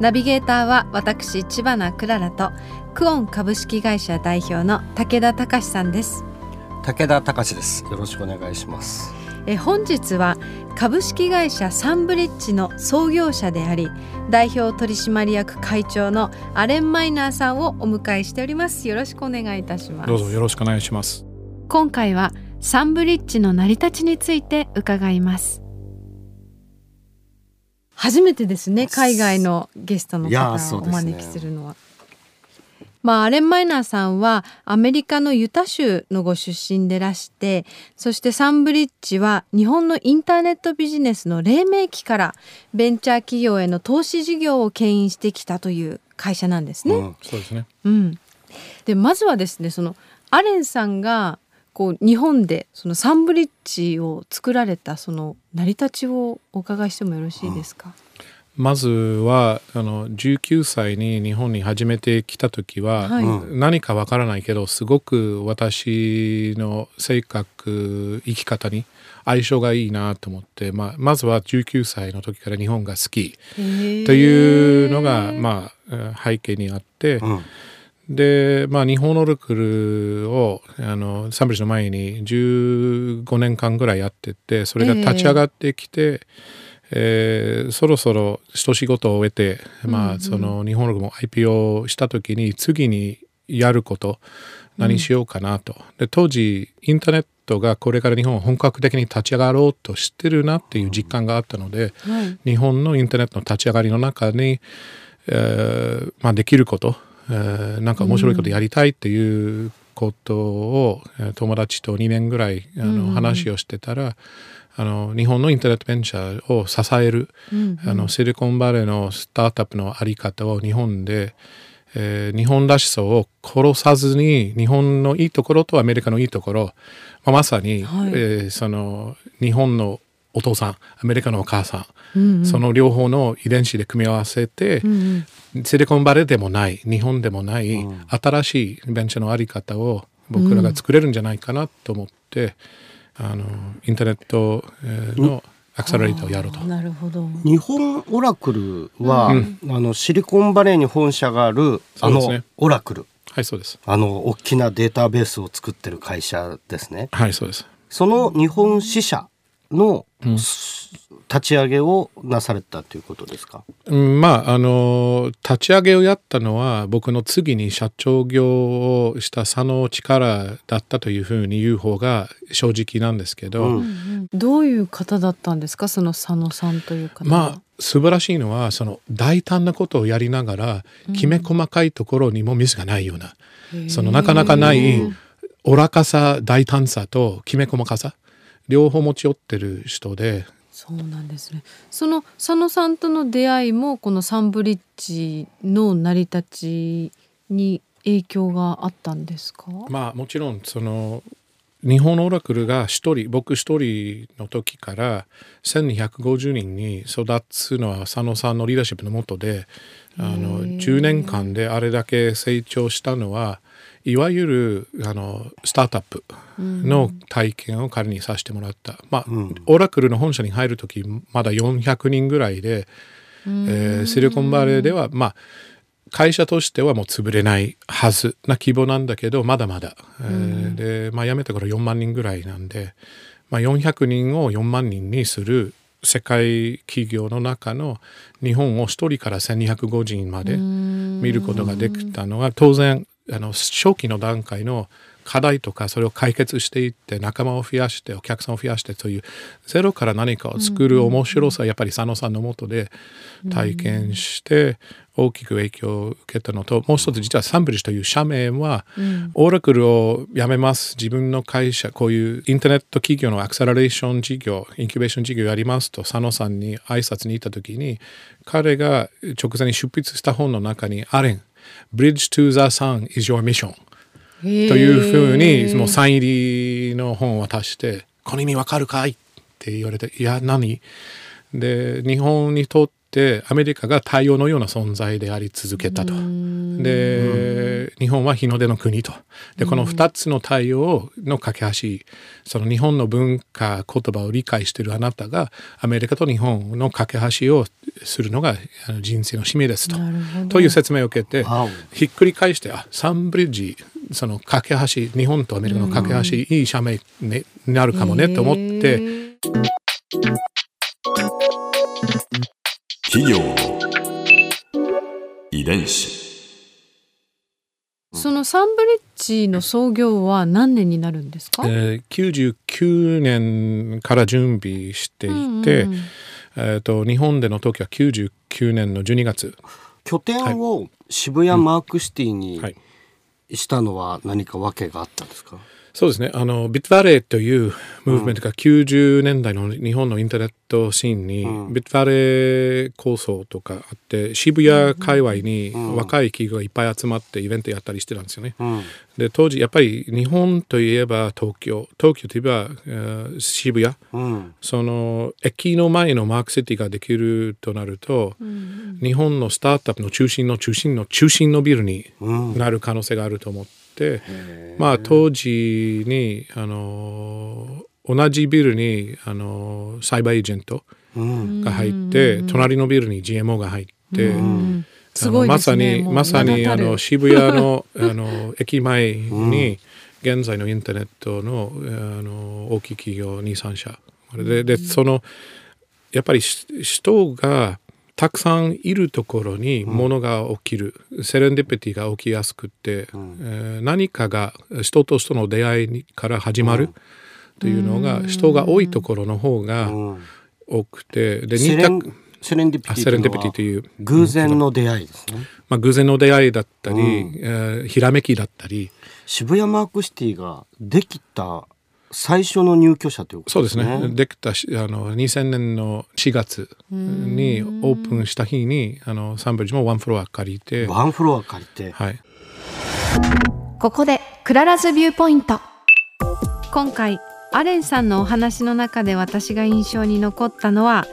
ナビゲーターは私千葉なクララとクオン株式会社代表の武田隆さんです。武田隆です。よろしくお願いします。え本日は株式会社サンブリッジの創業者であり代表取締役会長のアレン・マイナーさんをお迎えしております。よろしくお願いいたします。どうぞよろしくお願いします。今回はサンブリッジの成り立ちについて伺います初めてですね海外のゲストの方をお招きするのは。まあ、アレン・マイナーさんはアメリカのユタ州のご出身でらしてそしてサンブリッジは日本のインターネットビジネスの黎明期からベンチャー企業への投資事業を牽引してきたという会社なんですね。うん、そうですね、うん、でまずはですねそのアレンさんがこう日本でそのサンブリッジを作られたその成り立ちをお伺いしてもよろしいですか、うん。まずはあの19歳に日本に初めて来た時は、はい、何かわからないけどすごく私の性格生き方に相性がいいなと思って、まあ、まずは19歳の時から日本が好きというのが、まあ、背景にあって。うんで、まあ、日本のルクルをあのサンブリッジの前に15年間ぐらいやっててそれが立ち上がってきて、えーえー、そろそろ一仕事を終えて、まあ、その日本のも IPO した時に次にやること何しようかなと、で当時インターネットがこれから日本本格的に立ち上がろうとしてるなっていう実感があったので、はい、日本のインターネットの立ち上がりの中に、えーまあ、できること、えー、なんか面白いことやりたいっていうことを、友達と2年ぐらいあの話をしてたら、あの日本のインターネットベンチャーを支える、うんうん、あのシリコンバレーのスタートアップのあり方を日本で、えー、日本らしさを殺さずに日本のいいところとアメリカのいいところ、まあ、まさに、はい、えー、その日本のお父さんアメリカのお母さん、うんうん、その両方の遺伝子で組み合わせて、うんうん、シリコンバレーでもない日本でもない、うん、新しいベンチャーのあり方を僕らが作れるんじゃないかなと思って。あのインターネットのアクセラレーターをやると。なるほど日本オラクルは、うん、あのシリコンバレーに本社があるあの、ね、オラクル。はいそうです。あの大きなデータベースを作ってる会社ですね。はいそうです。その日本支社の、うん、立ち上げをなされたということですか、うん、まああの立ち上げをやったのは僕の次に社長業をした佐野力だったというふうに言う方が正直なんですけど、うん、どういう方だったんですか？その佐野さんという方まあ素晴らしいのはその大胆なことをやりながらきめ細かいところにもミスがないような、うん、そのなかなかない愚かさ大胆さときめ細かさ両方持ち寄ってる人でそうなんですね。その佐野さんとの出会いもこのサンブリッジの成り立ちに影響があったんですか？まあもちろんその日本のオラクルが一人僕一人の時から1250人に育つのは佐野さんのリーダーシップのもとであの10年間であれだけ成長したのはいわゆるあのスタートアップの体験を彼にさせてもらった、まあ、うん、オラクルの本社に入る時まだ400人ぐらいで、えー、シリコンバレーではまあ会社としてはもう潰れないはずな規模なんだけどまだまだ、えー、で、まあ、辞めた頃4万人ぐらいなんで、まあ、400人を4万人にする世界企業の中の日本を1人から1250人まで見ることができたのは当然あの初期の段階の課題とかそれを解決していって仲間を増やしてお客さんを増やしてというゼロから何かを作る面白さ、やっぱり佐野さんのもとで体験して大きく影響を受けたのともう一つ実はサンブリッジという社名は、オーラクルを辞めます自分の会社こういうインターネット企業のアクセラレーション事業インキュベーション事業やりますと佐野さんに挨拶に行った時に彼が直前に執筆した本の中に「アレン Bridge to the Sun is your mission」というふうにもうサイン入りの本を渡して「この意味わかるかい?」って言われて「いや何?」で日本にとってアメリカが太陽のような存在であり続けたと。で、日本は日の出の国と。でこの2つの太陽の架け橋その日本の文化言葉を理解しているあなたがアメリカと日本の架け橋をするのが人生の使命ですと。という説明を受けてひっくり返してあサンブリッジその架け橋日本とアメリカの架け橋、いい社名になるかもねと思って。企業の遺伝子。そのサンブリッジの創業は何年になるんですか、えー、99年から準備していて、うんうん、えーと、日本での時は99年の12月。拠点を渋谷マークシティにしたのは何か訳があったんですか、うんはいそうですね。あの、ビットバレーというムーブメントが90年代の日本のインターネットシーンに、うん、ビットバレー構想とかあって、渋谷界隈に若い企業がいっぱい集まってイベントやったりしてたんですよね。うん、で、当時やっぱり日本といえば東京、東京といえば、えー、渋谷、うん、その駅の前のマークシティができるとなると、日本のスタートアップの中心の中心の中心のビルになる可能性があると思って、まあ当時にあの同じビルにあのサイバーエージェントが入って、隣のビルに GMO が入って、まさにまさにあの渋谷の あの駅前に現在のインターネットのあの大きい企業23社。ででそのやっぱり人がたくさんいるところにものが起きる、うん、セレンディピティが起きやすくて、うん、えー、何かが人と人の出会いから始まるというのが、人が多いところの方が多くて、で似たセレンディピティという偶然の出会いですね、まあ、偶然の出会いだったり、うん、えー、ひらめきだったり。渋谷マークシティができた最初の入居者ということですね。そうですね。できたあの2000年の4月にオープンした日にあのサンブリッジもワンフロア借りて。ワンフロア借りて。はい。ここで Clara's Viewpoint。今回アレンさんのお話の中で私が印象に残ったのは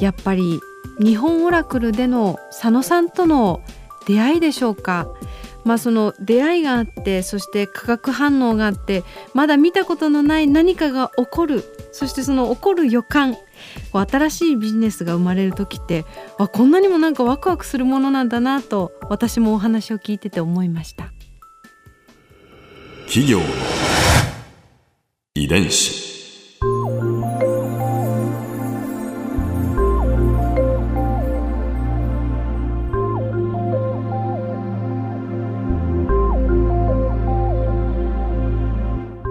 やっぱり日本オラクルでの佐野さんとの出会いでしょうか。まあ、その出会いがあってそして化学反応があってまだ見たことのない何かが起こるそしてその起こる予感新しいビジネスが生まれる時ってあこんなにもなんかワクワクするものなんだなと私もお話を聞いてて思いました。企業の遺伝子。